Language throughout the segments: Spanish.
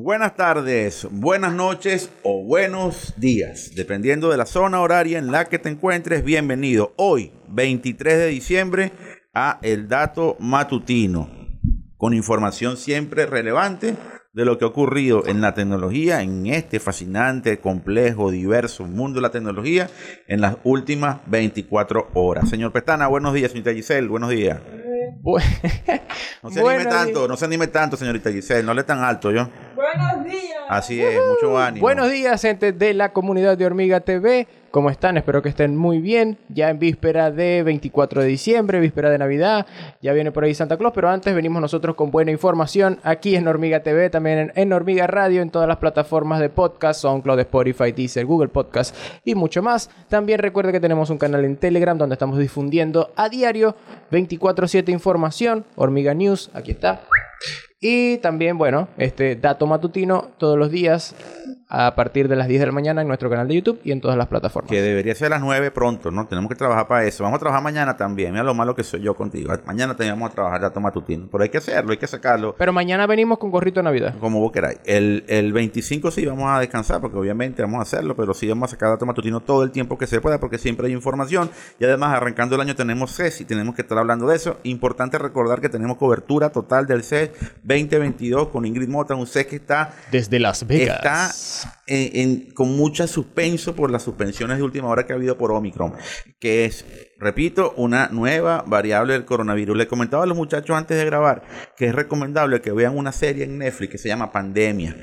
Buenas tardes, buenas noches o buenos días, dependiendo de la zona horaria en la que te encuentres. Bienvenido hoy, 23 de diciembre, a El Dato Matutino, con información siempre relevante de lo que ha ocurrido en la tecnología, en este fascinante, complejo, diverso mundo de la tecnología, en las últimas 24 horas. Señor Pestana, buenos días, señorita Giselle, buenos días. no se anime tanto, no se anime tanto, señorita Giselle, no le tan alto yo. Buenos días. Así es, mucho ánimo. Buenos días, gente de la comunidad de Hormiga TV. ¿Cómo están? Espero que estén muy bien. Ya en víspera de 24 de diciembre, víspera de Navidad. Ya viene por ahí Santa Claus, pero antes venimos nosotros con buena información aquí en Hormiga TV, también en, Hormiga Radio, en todas las plataformas de podcast, SoundCloud, Spotify, Deezer, Google Podcast y mucho más. También recuerde que tenemos un canal en Telegram donde estamos difundiendo a diario 24/7 información, Hormiga News, aquí está. Y también, bueno, este dato matutino todos los días a partir de las 10 de la mañana en nuestro canal de YouTube y en todas las plataformas. Que debería ser a las 9 pronto, ¿no? Tenemos que trabajar para eso. Vamos a trabajar mañana también. Mira lo malo que soy yo contigo. Mañana tenemos que trabajar dato matutino. Pero hay que hacerlo, hay que sacarlo. Pero mañana venimos con gorrito de Navidad. Como vos queráis. El, el 25 sí vamos a descansar, porque obviamente vamos a hacerlo, pero sí vamos a sacar dato matutino todo el tiempo que se pueda, porque siempre hay información. Y además, arrancando el año tenemos CES y tenemos que estar hablando de eso. Importante recordar que tenemos cobertura total del CES 2022 con Ingrid Mota, un CES que está... Desde Las Vegas. Está en, con mucha suspenso por las suspensiones de última hora que ha habido por Omicron, que es, repito, una nueva variable del coronavirus. Le comentaba a los muchachos antes de grabar que es recomendable que vean una serie en Netflix que se llama Pandemia.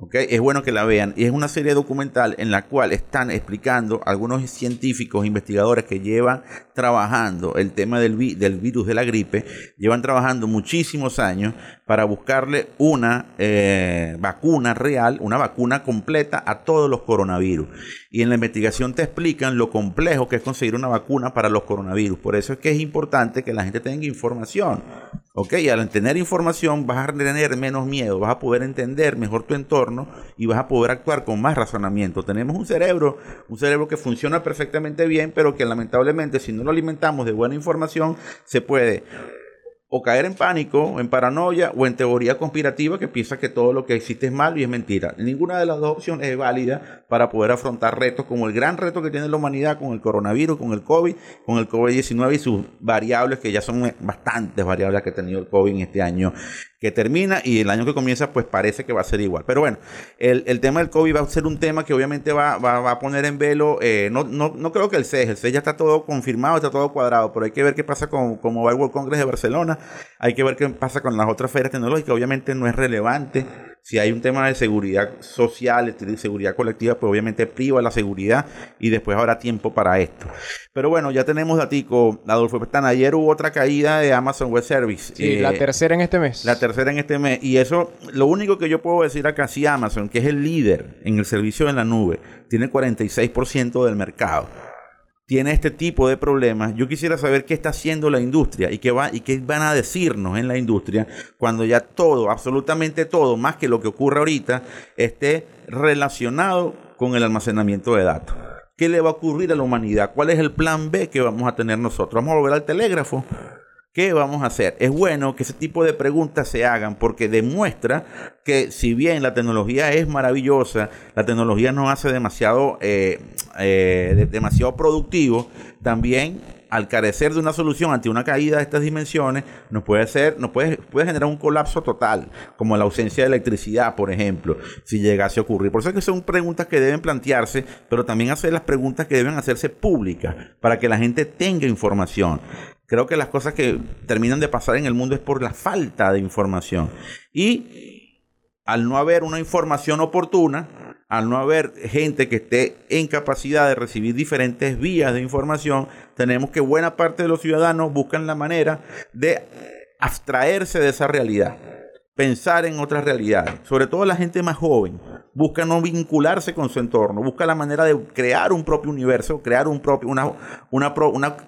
Okay. Es bueno que la vean. Y es una serie documental en la cual están explicando algunos científicos, investigadores que llevan trabajando el tema del, vi del virus de la gripe, llevan trabajando muchísimos años para buscarle una eh, vacuna real, una vacuna completa a todos los coronavirus. Y en la investigación te explican lo complejo que es conseguir una vacuna para los coronavirus. Por eso es que es importante que la gente tenga información. ¿Ok? Y al tener información vas a tener menos miedo, vas a poder entender mejor tu entorno y vas a poder actuar con más razonamiento. Tenemos un cerebro, un cerebro que funciona perfectamente bien, pero que lamentablemente si no lo alimentamos de buena información, se puede o caer en pánico, en paranoia o en teoría conspirativa que piensa que todo lo que existe es malo y es mentira. Ninguna de las dos opciones es válida para poder afrontar retos como el gran reto que tiene la humanidad con el coronavirus, con el COVID, con el COVID-19 y sus variables, que ya son bastantes variables que ha tenido el COVID en este año que termina y el año que comienza pues parece que va a ser igual. Pero bueno, el, el tema del COVID va a ser un tema que obviamente va, va, va a poner en velo, eh, no, no, no, creo que el CES, el CES ya está todo confirmado, está todo cuadrado, pero hay que ver qué pasa con, con Mobile World Congress de Barcelona, hay que ver qué pasa con las otras ferias tecnológicas, obviamente no es relevante. Si hay un tema de seguridad social, de seguridad colectiva, pues obviamente priva la seguridad y después habrá tiempo para esto. Pero bueno, ya tenemos datico, Adolfo Pestana. Ayer hubo otra caída de Amazon Web Service. Sí, eh, la tercera en este mes. La tercera en este mes. Y eso, lo único que yo puedo decir acá, si Amazon, que es el líder en el servicio en la nube, tiene 46% del mercado tiene este tipo de problemas, yo quisiera saber qué está haciendo la industria y qué, va, y qué van a decirnos en la industria cuando ya todo, absolutamente todo, más que lo que ocurre ahorita, esté relacionado con el almacenamiento de datos. ¿Qué le va a ocurrir a la humanidad? ¿Cuál es el plan B que vamos a tener nosotros? ¿Vamos a volver al telégrafo? ¿Qué vamos a hacer? Es bueno que ese tipo de preguntas se hagan porque demuestra que si bien la tecnología es maravillosa, la tecnología nos hace demasiado, eh, eh, demasiado productivo, también al carecer de una solución ante una caída de estas dimensiones, nos puede hacer, nos puede, puede generar un colapso total, como la ausencia de electricidad, por ejemplo, si llegase a ocurrir. Por eso es que son preguntas que deben plantearse, pero también hacer las preguntas que deben hacerse públicas, para que la gente tenga información. Creo que las cosas que terminan de pasar en el mundo es por la falta de información. Y al no haber una información oportuna, al no haber gente que esté en capacidad de recibir diferentes vías de información, tenemos que buena parte de los ciudadanos buscan la manera de abstraerse de esa realidad, pensar en otras realidades, sobre todo la gente más joven busca no vincularse con su entorno, busca la manera de crear un propio universo, crear un propio, una, una,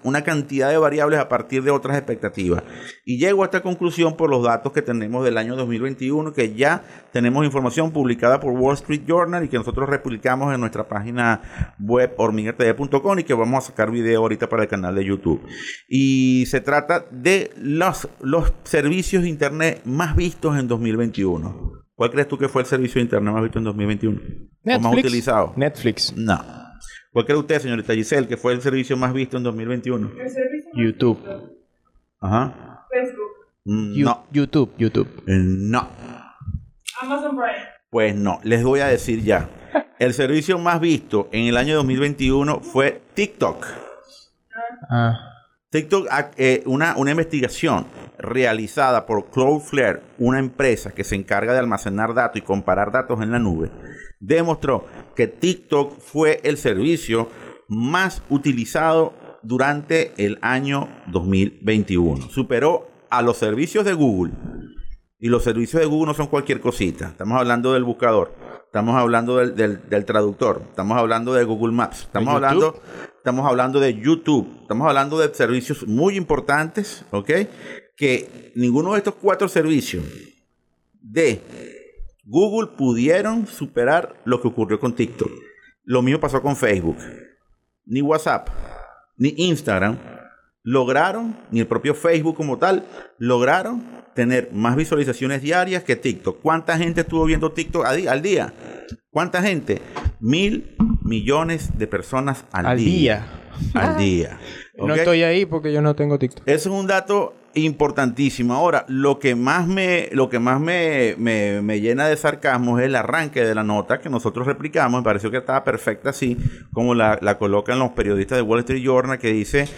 una, cantidad de variables a partir de otras expectativas. Y llego a esta conclusión por los datos que tenemos del año 2021, que ya tenemos información publicada por Wall Street Journal y que nosotros replicamos en nuestra página web hormigatv.com y que vamos a sacar video ahorita para el canal de YouTube. Y se trata de los, los servicios de Internet más vistos en 2021. ¿Cuál crees tú que fue el servicio de internet más visto en 2021? ¿O más Netflix. utilizado? Netflix. No. ¿Cuál cree usted, señorita Giselle, que fue el servicio más visto en 2021? El servicio YouTube. Ajá. Facebook, Mm, No. YouTube. YouTube. Eh, No. Amazon Prime. Pues no, les voy a decir ya. El servicio más visto en el año 2021 fue TikTok. Ah. TikTok, eh, una, una investigación realizada por Cloudflare, una empresa que se encarga de almacenar datos y comparar datos en la nube, demostró que TikTok fue el servicio más utilizado durante el año 2021. Superó a los servicios de Google. Y los servicios de Google no son cualquier cosita. Estamos hablando del buscador. Estamos hablando del, del- del traductor. Estamos hablando de Google Maps. Estamos hablando, estamos hablando de YouTube. Estamos hablando de servicios muy importantes, ¿ok? Que ninguno de estos cuatro servicios de Google pudieron superar lo que ocurrió con TikTok. Lo mismo pasó con Facebook. Ni WhatsApp, ni Instagram lograron, ni el propio Facebook como tal, lograron tener más visualizaciones diarias que TikTok. ¿Cuánta gente estuvo viendo TikTok al día? ¿Cuánta gente? Mil millones de personas al, Al día. Al día. No estoy ahí porque yo no tengo TikTok. Eso es un dato importantísimo. Ahora, lo que más me, lo que más me, me- me llena de sarcasmo es el arranque de la nota que nosotros replicamos. Me pareció que estaba perfecta así, como la, la colocan los periodistas de Wall Street Journal, que dice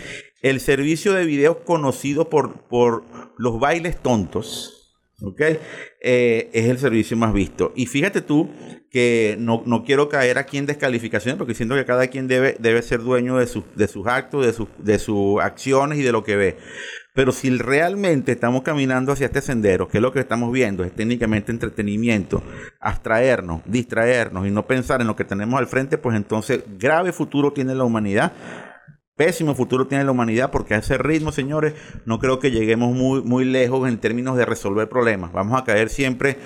el servicio de videos conocido por, por los bailes tontos. ¿ok? Eh, es el servicio más visto. Y fíjate tú que no, no quiero caer aquí en descalificación porque siento que cada quien debe, debe ser dueño de, sus de sus actos, de, sus de sus acciones y de lo que ve. Pero si realmente estamos caminando hacia este sendero, que es lo que estamos viendo, es técnicamente entretenimiento, abstraernos, distraernos y no pensar en lo que tenemos al frente, pues entonces grave futuro tiene la humanidad pésimo futuro tiene la humanidad porque a ese ritmo, señores, no creo que lleguemos muy, muy lejos en términos de resolver problemas. Vamos a caer siempre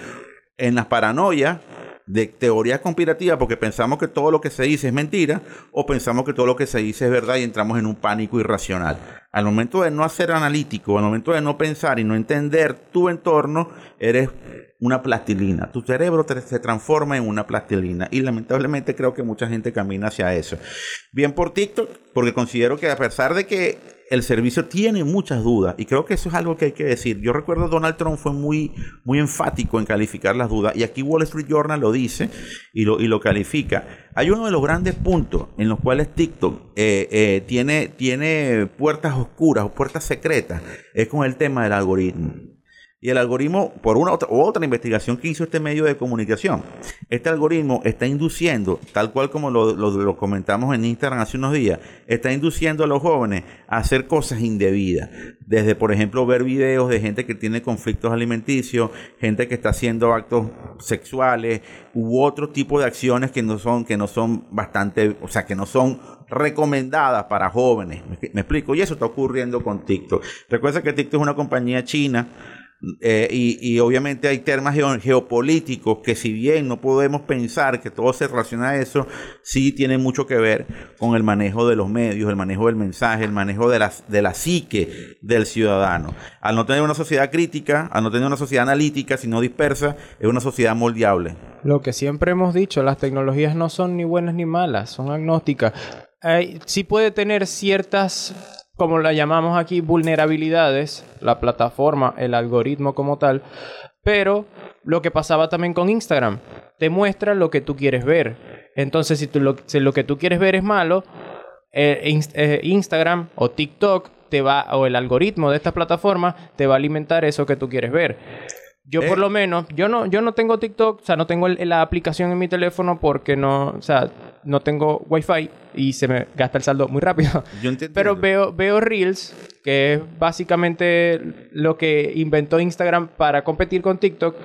en las paranoias de teorías conspirativas porque pensamos que todo lo que se dice es mentira o pensamos que todo lo que se dice es verdad y entramos en un pánico irracional. Al momento de no ser analítico, al momento de no pensar y no entender tu entorno, eres una plastilina. Tu cerebro se transforma en una plastilina y lamentablemente creo que mucha gente camina hacia eso. Bien por TikTok, porque considero que a pesar de que el servicio tiene muchas dudas, y creo que eso es algo que hay que decir. Yo recuerdo Donald Trump fue muy, muy enfático en calificar las dudas, y aquí Wall Street Journal lo dice y lo, y lo califica. Hay uno de los grandes puntos en los cuales TikTok eh, eh, tiene, tiene puertas oscuras o puertas secretas, es con el tema del algoritmo. Y el algoritmo, por una otra, otra investigación que hizo este medio de comunicación, este algoritmo está induciendo, tal cual como lo, comentamos en Instagram hace unos días, está induciendo a los jóvenes a hacer cosas indebidas. Desde, por ejemplo, ver videos de gente que tiene conflictos alimenticios, gente que está haciendo actos sexuales u otro tipo de acciones que no son, que no son bastante, o sea, que no son recomendadas para jóvenes. ¿Me, me explico? Y eso está ocurriendo con TikTok. Recuerda que TikTok es una compañía china eh, y, obviamente hay temas geo- geopolíticos que si bien no podemos pensar que todo se relaciona a eso, sí tiene mucho que ver con el manejo de los medios, el manejo del mensaje, el manejo de la, de la psique del ciudadano. Al no tener una sociedad crítica, al no tener una sociedad analítica, sino dispersa, es una sociedad moldeable. Lo que siempre hemos dicho, las tecnologías no son ni buenas ni malas, son agnósticas. Hay- sí puede tener ciertas, como la llamamos aquí, vulnerabilidades, la plataforma, el algoritmo como tal, pero lo que pasaba también con Instagram, te muestra lo que tú quieres ver. Entonces, si, tú lo, si lo que tú quieres ver es malo, eh, Inst- eh, Instagram o TikTok te va, o el algoritmo de esta plataforma te va a alimentar eso que tú quieres ver. Yo Eh. por lo menos, yo no, yo no tengo TikTok, o sea, no tengo el- la aplicación en mi teléfono porque no, o sea, no tengo Wi-Fi y se me gasta el saldo muy rápido. Yo. Pero veo, veo Reels, que es básicamente lo que inventó Instagram para competir con TikTok.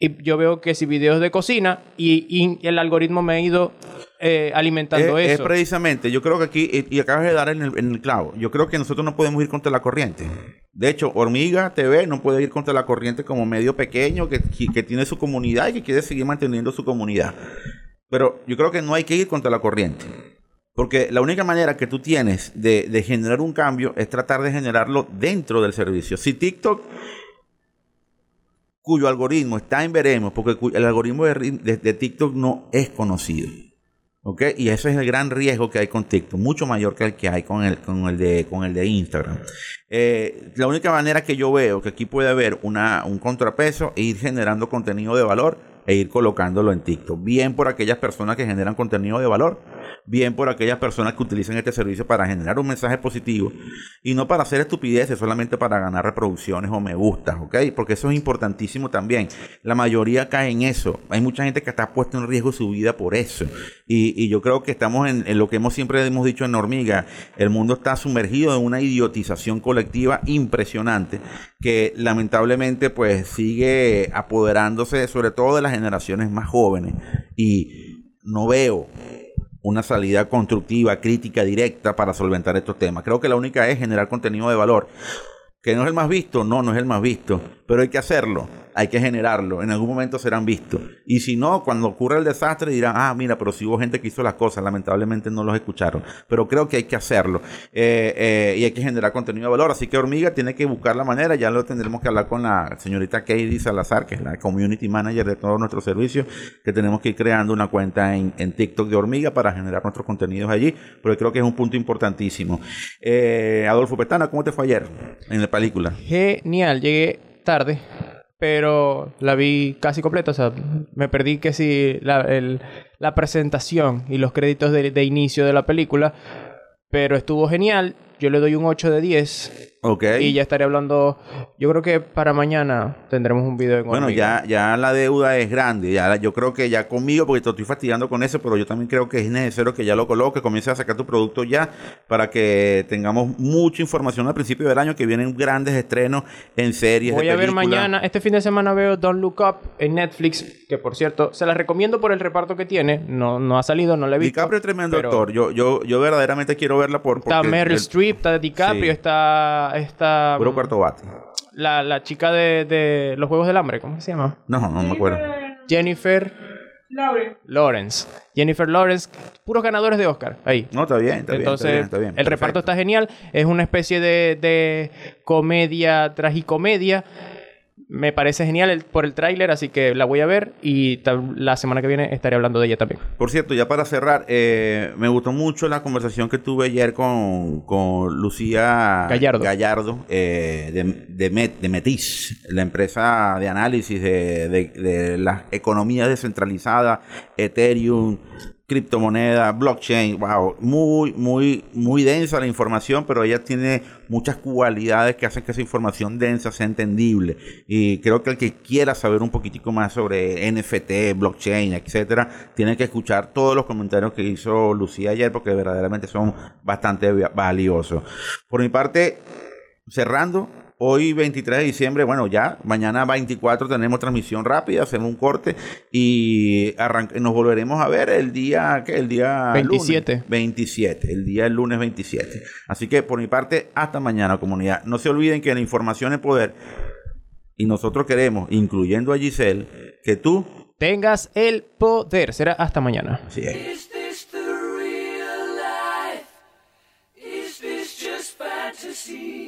Y yo veo que si videos de cocina y, y el algoritmo me ha ido eh, alimentando es, es eso. precisamente, yo creo que aquí, y, y acabas de dar en el, en el clavo, yo creo que nosotros no podemos ir contra la corriente. De hecho, Hormiga TV no puede ir contra la corriente como medio pequeño que, que- que tiene su comunidad y que quiere seguir manteniendo su comunidad. Pero yo creo que no hay que ir contra la corriente. Porque la única manera que tú tienes de, generar un cambio es tratar de generarlo dentro del servicio. Si TikTok cuyo algoritmo está en veremos, porque el algoritmo de, ri- de- de TikTok no es conocido. ¿Ok? Y ese es el gran riesgo que hay con TikTok, mucho mayor que el que hay con el, con el, de, con el de Instagram. Eh, la única manera que yo veo que aquí puede haber una, un contrapeso e ir generando contenido de valor e ir colocándolo en TikTok. Bien por aquellas personas que generan contenido de valor, bien por aquellas personas que utilizan este servicio para generar un mensaje positivo y no para hacer estupideces, solamente para ganar reproducciones o me gustas, ¿ok? Porque eso es importantísimo también. La mayoría cae en eso. Hay mucha gente que está puesta en riesgo su vida por eso. Y, yo creo que estamos en, en lo que hemos siempre hemos dicho en Hormiga. El mundo está sumergido en una idiotización colectiva impresionante que lamentablemente pues sigue apoderándose sobre todo de las generaciones más jóvenes. Y no veo una salida constructiva, crítica, directa para solventar estos temas. Creo que la única es generar contenido de valor. Que no es el más visto, no, no es el más visto, pero hay que hacerlo, hay que generarlo, en algún momento serán vistos. Y si no, cuando ocurre el desastre dirán, ah, mira, pero si hubo gente que hizo las cosas, lamentablemente no los escucharon. Pero creo que hay que hacerlo eh, eh, y hay que generar contenido de valor. Así que Hormiga tiene que buscar la manera, ya lo tendremos que hablar con la señorita Katie Salazar, que es la community manager de todos nuestros servicios, que tenemos que ir creando una cuenta en, en TikTok de Hormiga para generar nuestros contenidos allí, porque creo que es un punto importantísimo. Eh, Adolfo Petana, ¿cómo te fue ayer la película? Genial, llegué tarde, pero la vi casi completa. O sea, me perdí que sí la, presentación y los créditos de inicio de la película, pero estuvo genial. Yo le doy un 8 de 10 Ok. y ya estaré hablando. Yo creo que para mañana tendremos un video en Bueno, ya, ya la deuda es grande. Ya, la- yo creo que ya conmigo, porque te estoy fastidiando con eso, pero yo también creo que es necesario que ya lo coloques, comiences a sacar tu producto ya, para que tengamos mucha información al principio del año, que vienen grandes estrenos en series. Voy de a ver mañana, este fin de semana veo Don't Look Up en Netflix, que por cierto, se la recomiendo por el reparto que tiene. No, no ha salido, no la he visto. DiCaprio es tremendo pero actor. Yo, yo, yo verdaderamente quiero verla por. Está Meryl el- Streep, está DiCaprio, Sí. está, está Puro cuarto bate. la, la chica de, de los Juegos del Hambre, ¿cómo se llama? No, no me acuerdo. Jennifer. Lawrence. Jennifer Lawrence, puros ganadores de Oscar, ahí. No, está bien, está bien. Entonces, está bien, está bien. el reparto está genial. Es una especie de, de comedia, tragicomedia. Me parece genial el- por el tráiler, así que la voy a ver y la semana que viene estaré hablando de ella también. Por cierto, ya para cerrar, eh, me gustó mucho la conversación que tuve ayer con, con Lucía Gallardo. Gallardo, eh, de, de, Met- de Metis, la empresa de análisis de, de, de las economías descentralizadas, Ethereum, criptomoneda, blockchain, wow, muy, muy, muy densa la información, pero ella tiene muchas cualidades que hacen que esa información densa sea entendible. Y creo que el que quiera saber un poquitico más sobre NFT, blockchain, etcétera, tiene que escuchar todos los comentarios que hizo Lucía ayer, porque verdaderamente son bastante va- valiosos. Por mi parte, cerrando, hoy 23 de diciembre, bueno, ya, mañana 24 tenemos transmisión rápida, hacemos un corte y nos volveremos a ver el día, ¿qué? El día 27. lunes. 27, el día del lunes 27. Así que por mi parte, hasta mañana, comunidad. No se olviden que la información es poder y nosotros queremos, incluyendo a Giselle, que tú... Tengas el poder. Será hasta mañana. Sí, es. Is